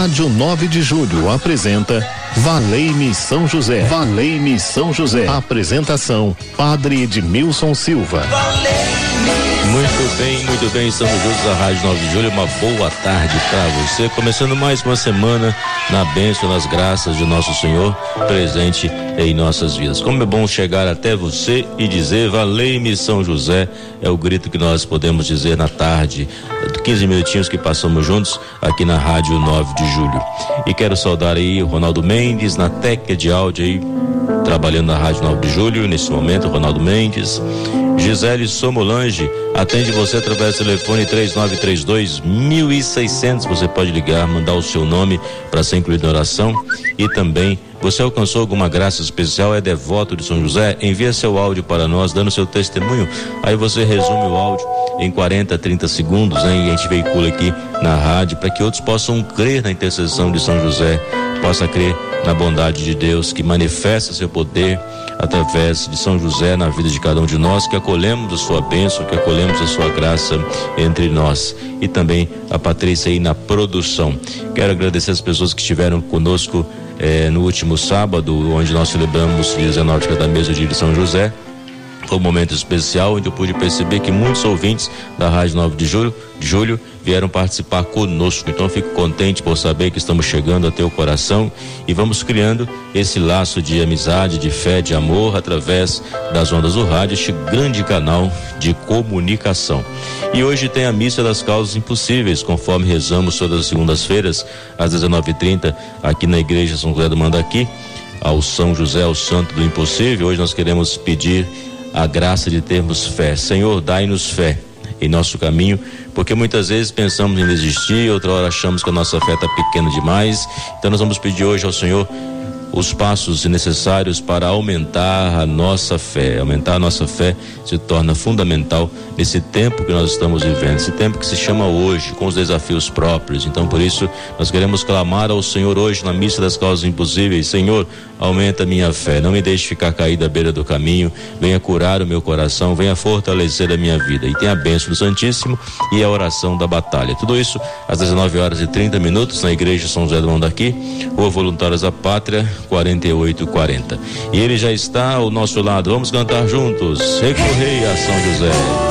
Rádio 9 de Julho apresenta Valei-me São José. Valei-me São José. Apresentação: Padre Edmilson Silva. Muito bem, muito bem, estamos juntos à Rádio 9 de Julho. Uma boa tarde para você. Começando mais uma semana na bênção, nas graças de nosso Senhor presente em nossas vidas. Como é bom chegar até você e dizer: Valei-me São José. É o grito que nós podemos dizer na tarde, 15 minutinhos que passamos juntos aqui na Rádio 9 de Julho. E quero saudar aí o Ronaldo Mendes na técnica de áudio aí, trabalhando na Rádio 9 de Julho nesse momento, Ronaldo Mendes. Gisele Somolange atende você através do telefone 3932 1600. Você pode ligar, mandar o seu nome para ser incluído na oração e também você alcançou alguma graça especial, é devoto de São José? Envia seu áudio para nós, dando seu testemunho. Aí você resume o áudio em 40, 30 segundos, né? E a gente veicula aqui na rádio para que outros possam crer na intercessão de São José, possa crer na bondade de Deus que manifesta seu poder através de São José na vida de cada um de nós, que acolhemos a sua bênção, que acolhemos a sua graça entre nós. E também a Patrícia aí na produção. Quero agradecer as pessoas que estiveram conosco eh, no último sábado, onde nós celebramos Dia 19 da mesa de São José. Foi um momento especial onde eu pude perceber que muitos ouvintes da Rádio 9 de Julho, de Julho vieram participar conosco. Então fico contente por saber que estamos chegando a teu coração e vamos criando esse laço de amizade, de fé, de amor através das ondas do rádio, este grande canal de comunicação. E hoje tem a missa das causas impossíveis, conforme rezamos todas as segundas-feiras às 19:30 aqui na igreja São José do Mandaqui, ao São José, ao Santo do Impossível. Hoje nós queremos pedir a graça de termos fé. Senhor, dai-nos fé em nosso caminho, porque muitas vezes pensamos em desistir, outra hora achamos que a nossa fé está pequena demais. Então nós vamos pedir hoje ao Senhor os passos necessários para aumentar a nossa fé. Aumentar a nossa fé se torna fundamental nesse tempo que nós estamos vivendo, esse tempo que se chama hoje, com os desafios próprios. Então, por isso, nós queremos clamar ao Senhor hoje na missa das causas impossíveis: Senhor, aumenta minha fé, não me deixe ficar caído à beira do caminho, venha curar o meu coração, venha fortalecer a minha vida. E tem a bênção do Santíssimo e a oração da batalha. Tudo isso às 19 horas e 30 minutos na Igreja São José do Mão daqui, Rua Voluntários da Pátria, 4840. E ele já está ao nosso lado. Vamos cantar juntos. Recorrei a São José.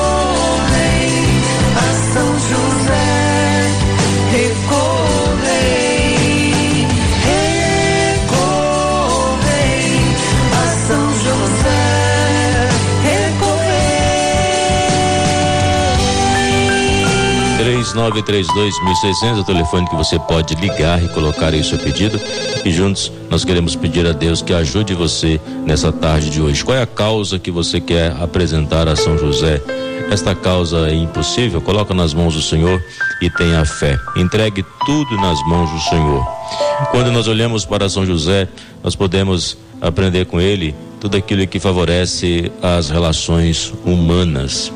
3932-1600 o telefone que você pode ligar e colocar aí o seu pedido. E juntos nós queremos pedir a Deus que ajude você nessa tarde de hoje. Qual é a causa que você quer apresentar a São José? Esta causa é impossível, coloca nas mãos do Senhor e tenha fé. Entregue tudo nas mãos do Senhor. Quando nós olhamos para São José, nós podemos aprender com ele tudo aquilo que favorece as relações humanas.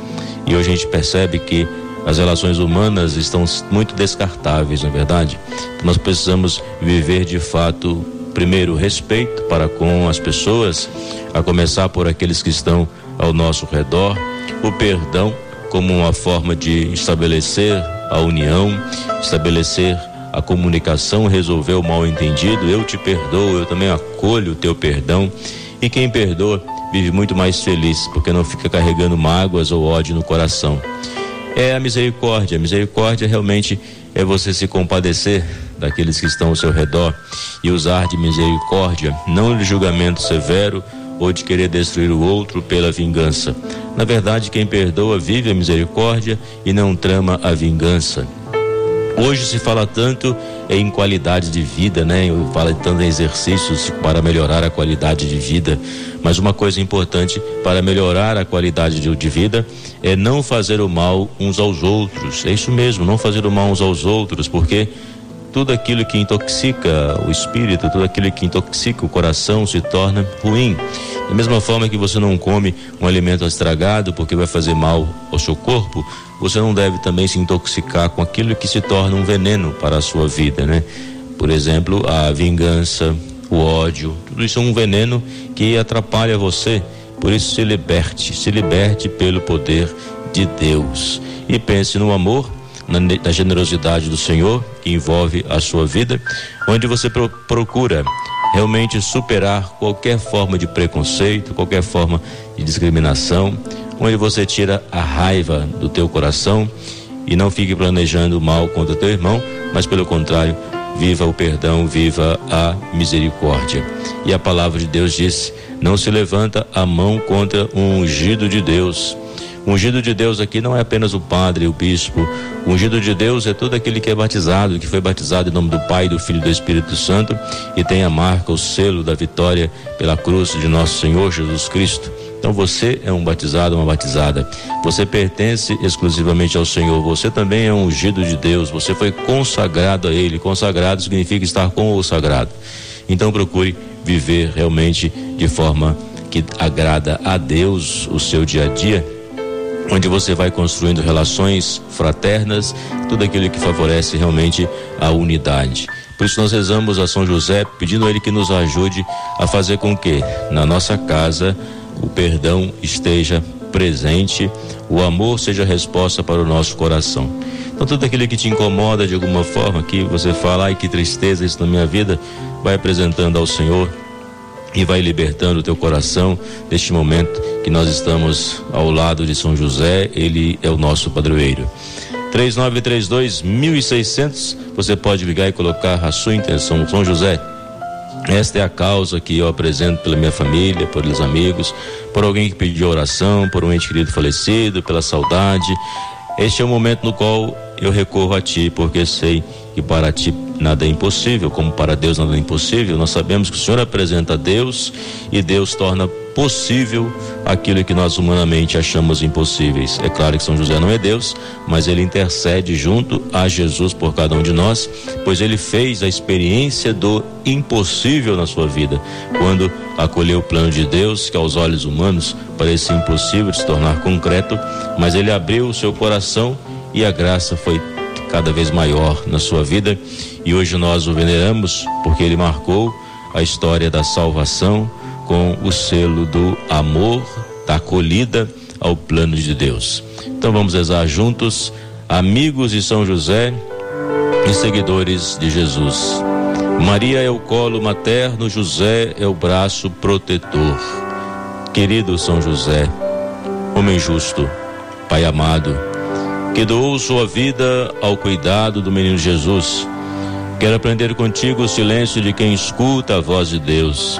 E hoje a gente percebe que as relações humanas estão muito descartáveis, não é verdade? Então nós precisamos viver de fato, primeiro, respeito para com as pessoas, a começar por aqueles que estão ao nosso redor, o perdão como uma forma de estabelecer a união, estabelecer a comunicação, resolver o mal entendido. Eu te perdoo, eu também acolho o teu perdão. E quem perdoa vive muito mais feliz, porque não fica carregando mágoas ou ódio no coração é a misericórdia. A misericórdia realmente é você se compadecer daqueles que estão ao seu redor e usar de misericórdia, não de julgamento severo ou de querer destruir o outro pela vingança. Na verdade, quem perdoa vive a misericórdia e não trama a vingança. Hoje se fala tanto em qualidade de vida, né? Eu falo tanto em exercícios para melhorar a qualidade de vida. Mas uma coisa importante para melhorar a qualidade de, de vida é não fazer o mal uns aos outros. É isso mesmo, não fazer o mal uns aos outros, porque tudo aquilo que intoxica o espírito, tudo aquilo que intoxica o coração se torna ruim. Da mesma forma que você não come um alimento estragado porque vai fazer mal ao seu corpo, você não deve também se intoxicar com aquilo que se torna um veneno para a sua vida, né? Por exemplo, a vingança, o ódio, tudo isso é um veneno que atrapalha você. Por isso se liberte, se liberte pelo poder de Deus. E pense no amor na, na generosidade do Senhor que envolve a sua vida, onde você pro, procura realmente superar qualquer forma de preconceito, qualquer forma de discriminação, onde você tira a raiva do teu coração e não fique planejando mal contra teu irmão, mas pelo contrário, viva o perdão, viva a misericórdia. E a palavra de Deus diz: não se levanta a mão contra um ungido de Deus. O ungido de Deus aqui não é apenas o padre, o bispo. O ungido de Deus é todo aquele que é batizado, que foi batizado em nome do Pai, do Filho e do Espírito Santo e tem a marca, o selo da vitória pela cruz de nosso Senhor Jesus Cristo. Então você é um batizado, uma batizada. Você pertence exclusivamente ao Senhor. Você também é um ungido de Deus. Você foi consagrado a Ele. Consagrado significa estar com o sagrado. Então procure viver realmente de forma que agrada a Deus o seu dia a dia, onde você vai construindo relações fraternas, tudo aquilo que favorece realmente a unidade. Por isso nós rezamos a São José, pedindo a ele que nos ajude a fazer com que na nossa casa o perdão esteja presente, o amor seja resposta para o nosso coração. Então tudo aquilo que te incomoda de alguma forma, que você fala, ai que tristeza isso na minha vida, vai apresentando ao Senhor e vai libertando o teu coração neste momento que nós estamos ao lado de São José, ele é o nosso padroeiro. 3932 1600, você pode ligar e colocar a sua intenção. São José, esta é a causa que eu apresento pela minha família, pelos amigos, por alguém que pediu oração, por um ente querido falecido, pela saudade. Este é o momento no qual eu recorro a ti, porque sei que para ti nada é impossível, como para Deus nada é impossível. Nós sabemos que o Senhor apresenta Deus e Deus torna possível aquilo que nós humanamente achamos impossíveis. É claro que São José não é Deus, mas ele intercede junto a Jesus por cada um de nós, pois ele fez a experiência do impossível na sua vida, quando acolheu o plano de Deus, que aos olhos humanos parecia impossível de se tornar concreto, mas ele abriu o seu coração e a graça foi cada vez maior na sua vida e hoje nós o veneramos porque ele marcou a história da salvação com o selo do amor, da acolhida ao plano de Deus. Então vamos rezar juntos, amigos de São José e seguidores de Jesus. Maria é o colo materno, José é o braço protetor. Querido São José, homem justo, Pai amado, que doou sua vida ao cuidado do menino Jesus. Quero aprender contigo o silêncio de quem escuta a voz de Deus.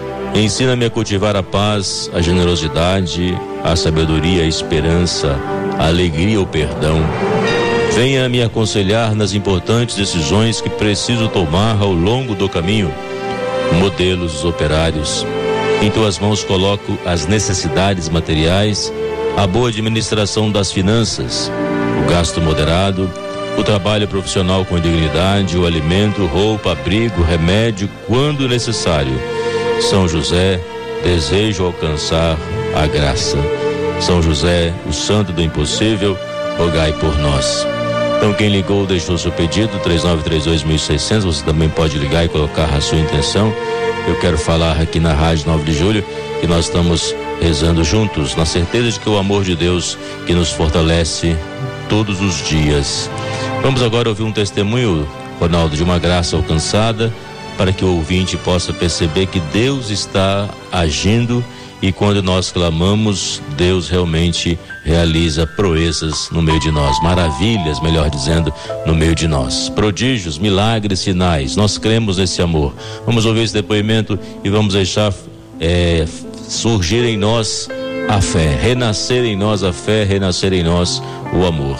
ensina-me a cultivar a paz, a generosidade, a sabedoria, a esperança, a alegria, o perdão. Venha me aconselhar nas importantes decisões que preciso tomar ao longo do caminho. Modelos operários. Em tuas mãos coloco as necessidades materiais, a boa administração das finanças, o gasto moderado, o trabalho profissional com dignidade, o alimento, roupa, abrigo, remédio, quando necessário. São José, desejo alcançar a graça. São José, o santo do impossível, rogai por nós. Então, quem ligou deixou seu pedido, 3932-1600. Você também pode ligar e colocar a sua intenção. Eu quero falar aqui na Rádio 9 de Julho que nós estamos rezando juntos, na certeza de que o amor de Deus que nos fortalece todos os dias. Vamos agora ouvir um testemunho, Ronaldo, de uma graça alcançada, para que o ouvinte possa perceber que Deus está agindo e quando nós clamamos, Deus realmente realiza proezas no meio de nós, maravilhas, melhor dizendo, no meio de nós. Prodígios, milagres, sinais. Nós cremos nesse amor. Vamos ouvir esse depoimento e vamos deixar é, surgir em nós a fé, renascer em nós a fé, renascer em nós o amor.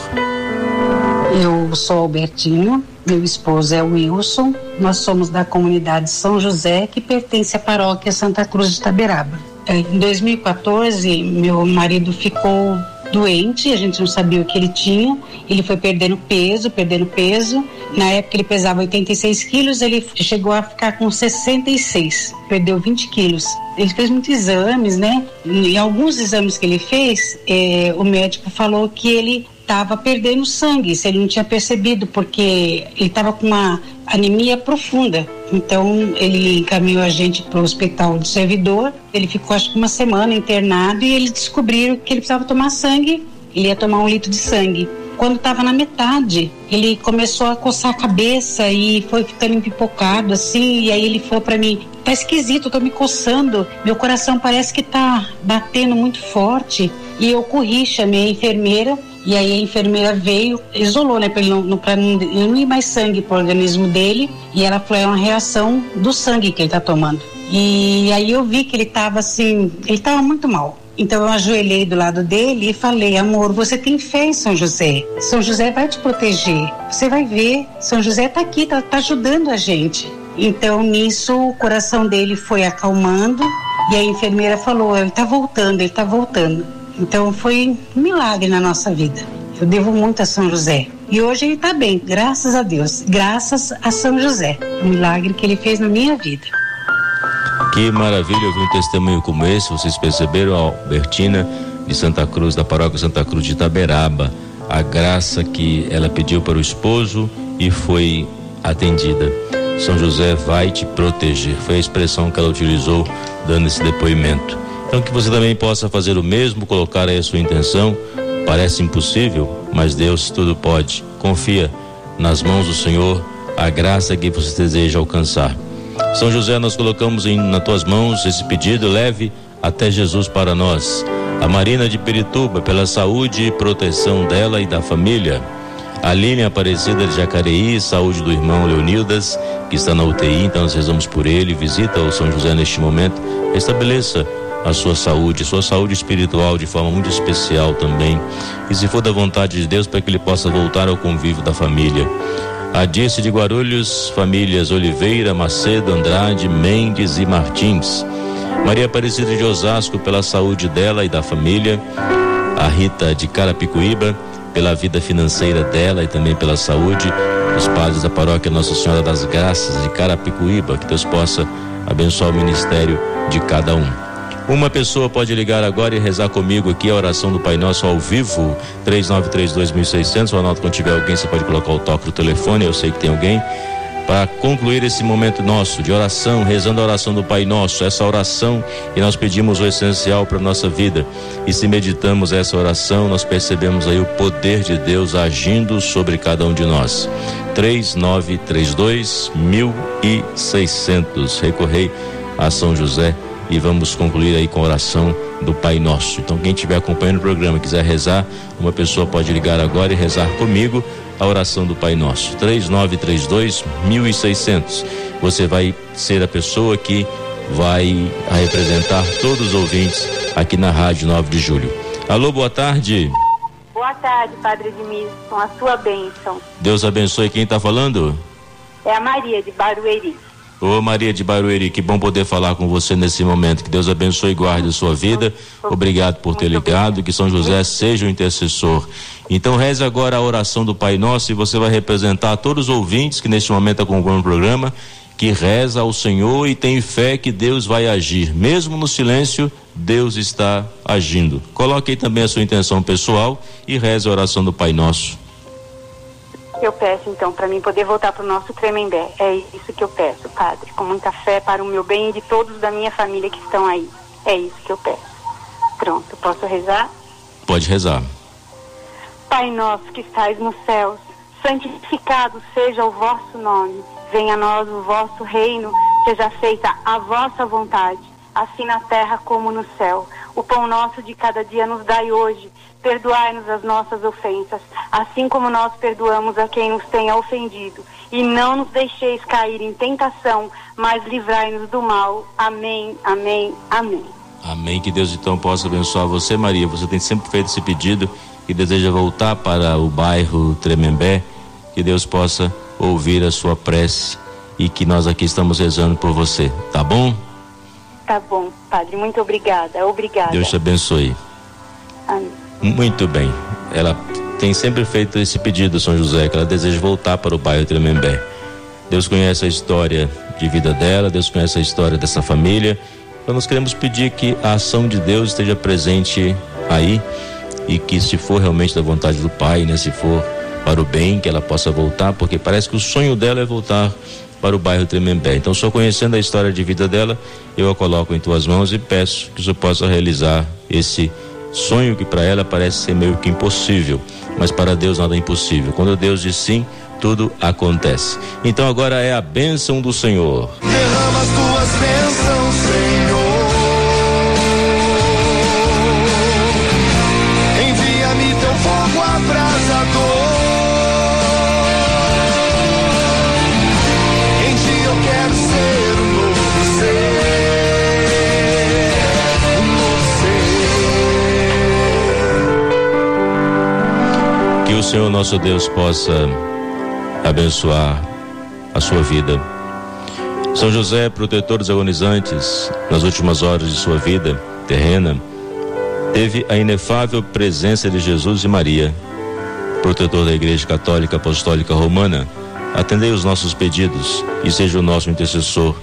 Eu sou Albertinho, meu esposo é Wilson, nós somos da comunidade São José, que pertence à paróquia Santa Cruz de Taberaba. É, em 2014, meu marido ficou doente, a gente não sabia o que ele tinha. Ele foi perdendo peso, perdendo peso. Na época ele pesava 86 quilos, ele chegou a ficar com 66, perdeu 20 quilos. Ele fez muitos exames, né? E alguns exames que ele fez, eh, o médico falou que ele estava perdendo sangue, se ele não tinha percebido, porque ele estava com uma anemia profunda. Então ele encaminhou a gente para o hospital do servidor. Ele ficou acho que uma semana internado e eles descobriram que ele precisava tomar sangue. Ele ia tomar um litro de sangue. Quando estava na metade, ele começou a coçar a cabeça e foi ficando empipocado assim. E aí ele falou para mim: tá esquisito, eu tô me coçando. Meu coração parece que tá batendo muito forte. E eu corri, chamei a enfermeira e aí a enfermeira veio, isolou, né, para ele não, não, não ir mais sangue pro organismo dele. E ela falou: é uma reação do sangue que ele tá tomando. E aí eu vi que ele tava assim, ele tava muito mal. Então eu ajoelhei do lado dele e falei: amor, você tem fé em São José. São José vai te proteger. Você vai ver. São José tá aqui, tá, tá ajudando a gente. Então nisso o coração dele foi acalmando e a enfermeira falou: ele tá voltando, ele tá voltando. Então foi um milagre na nossa vida. Eu devo muito a São José. E hoje ele está bem, graças a Deus, graças a São José. O milagre que ele fez na minha vida. Que maravilha ouvir um testemunho como esse. Vocês perceberam, Albertina de Santa Cruz, da paróquia Santa Cruz de Itaberaba, a graça que ela pediu para o esposo e foi atendida. São José vai te proteger. Foi a expressão que ela utilizou dando esse depoimento. Então que você também possa fazer o mesmo, colocar aí a sua intenção. Parece impossível, mas Deus tudo pode. Confia nas mãos do Senhor a graça que você deseja alcançar. São José, nós colocamos em, nas tuas mãos esse pedido, leve até Jesus para nós. A Marina de Perituba, pela saúde e proteção dela e da família. A Aline Aparecida de Jacareí, saúde do irmão Leonildas, que está na UTI, então nós rezamos por ele. Visita o São José neste momento. Estabeleça a sua saúde, sua saúde espiritual de forma muito especial também. E se for da vontade de Deus, para que ele possa voltar ao convívio da família. A Dirce de Guarulhos, famílias Oliveira, Macedo, Andrade, Mendes e Martins. Maria Aparecida de Osasco, pela saúde dela e da família. A Rita de Carapicuíba, pela vida financeira dela e também pela saúde. Os padres da paróquia Nossa Senhora das Graças de Carapicuíba, que Deus possa abençoar o ministério de cada um. Uma pessoa pode ligar agora e rezar comigo aqui a oração do Pai Nosso ao vivo, 3932.600. O Ronaldo, quando tiver alguém, você pode colocar o toque do telefone, eu sei que tem alguém. Para concluir esse momento nosso de oração, rezando a oração do Pai Nosso, essa oração, e nós pedimos o essencial para nossa vida. E se meditamos essa oração, nós percebemos aí o poder de Deus agindo sobre cada um de nós. 3932 1600. Recorrei a São José e vamos concluir aí com a oração do Pai Nosso. Então, quem estiver acompanhando o programa quiser rezar, uma pessoa pode ligar agora e rezar comigo a oração do Pai Nosso. 3932 1600. Você vai ser a pessoa que vai representar todos os ouvintes aqui na Rádio 9 de Julho. Alô, boa tarde. Boa tarde, Padre Edmilson, a sua bênção. Deus abençoe quem está falando? É a Maria de Barueri. Ô Maria de Barueri, que bom poder falar com você nesse momento. Que Deus abençoe e guarde a sua vida. Obrigado por ter ligado. Que São José seja o intercessor. Então reze agora a oração do Pai Nosso e você vai representar todos os ouvintes que neste momento acompanham o programa, que reza ao Senhor e tem fé que Deus vai agir. Mesmo no silêncio, Deus está agindo. Coloque aí também a sua intenção pessoal e reze a oração do Pai Nosso. Eu peço então para mim poder voltar para o nosso Tremembé. É isso que eu peço, Padre, com muita fé para o meu bem e de todos da minha família que estão aí. É isso que eu peço. Pronto, posso rezar? Pode rezar. Pai nosso que estais nos céus, santificado seja o vosso nome. Venha a nós o vosso reino, seja feita a vossa vontade, assim na terra como no céu. O pão nosso de cada dia nos dai hoje Perdoai-nos as nossas ofensas, assim como nós perdoamos a quem nos tenha ofendido. E não nos deixeis cair em tentação, mas livrai-nos do mal. Amém, amém, amém. Amém. Que Deus então possa abençoar você, Maria. Você tem sempre feito esse pedido que deseja voltar para o bairro Tremembé. Que Deus possa ouvir a sua prece e que nós aqui estamos rezando por você. Tá bom? Tá bom, Padre. Muito obrigada. Obrigada. Deus te abençoe. Amém. Muito bem. Ela tem sempre feito esse pedido, São José, que ela deseja voltar para o bairro Tremembé. Deus conhece a história de vida dela, Deus conhece a história dessa família. Então nós queremos pedir que a ação de Deus esteja presente aí e que se for realmente da vontade do Pai, né, se for para o bem, que ela possa voltar, porque parece que o sonho dela é voltar para o bairro Tremembé. Então, só conhecendo a história de vida dela, eu a coloco em tuas mãos e peço que você possa realizar esse sonho que para ela parece ser meio que impossível, mas para Deus nada é impossível. Quando Deus diz sim, tudo acontece. Então agora é a bênção do Senhor. Derrama as tuas bênçãos, Senhor. Senhor nosso Deus possa abençoar a sua vida. São José, protetor dos agonizantes, nas últimas horas de sua vida terrena, teve a inefável presença de Jesus e Maria, protetor da Igreja Católica Apostólica Romana. Atendei os nossos pedidos e seja o nosso intercessor.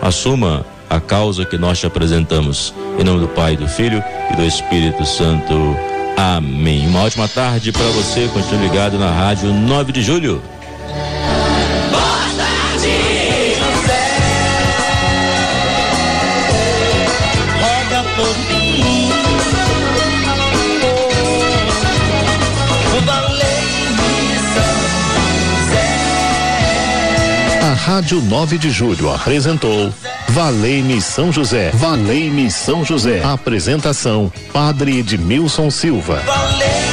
Assuma a causa que nós te apresentamos. Em nome do Pai, do Filho e do Espírito Santo. Amém. Uma ótima tarde para você. Continue ligado na Rádio 9 de Julho. Roga por mim. Oh, valei-me São José. A Rádio 9 de Julho apresentou Valei-me São José. Valei-me São José. Apresentação: Padre Edmilson Silva. Valei-me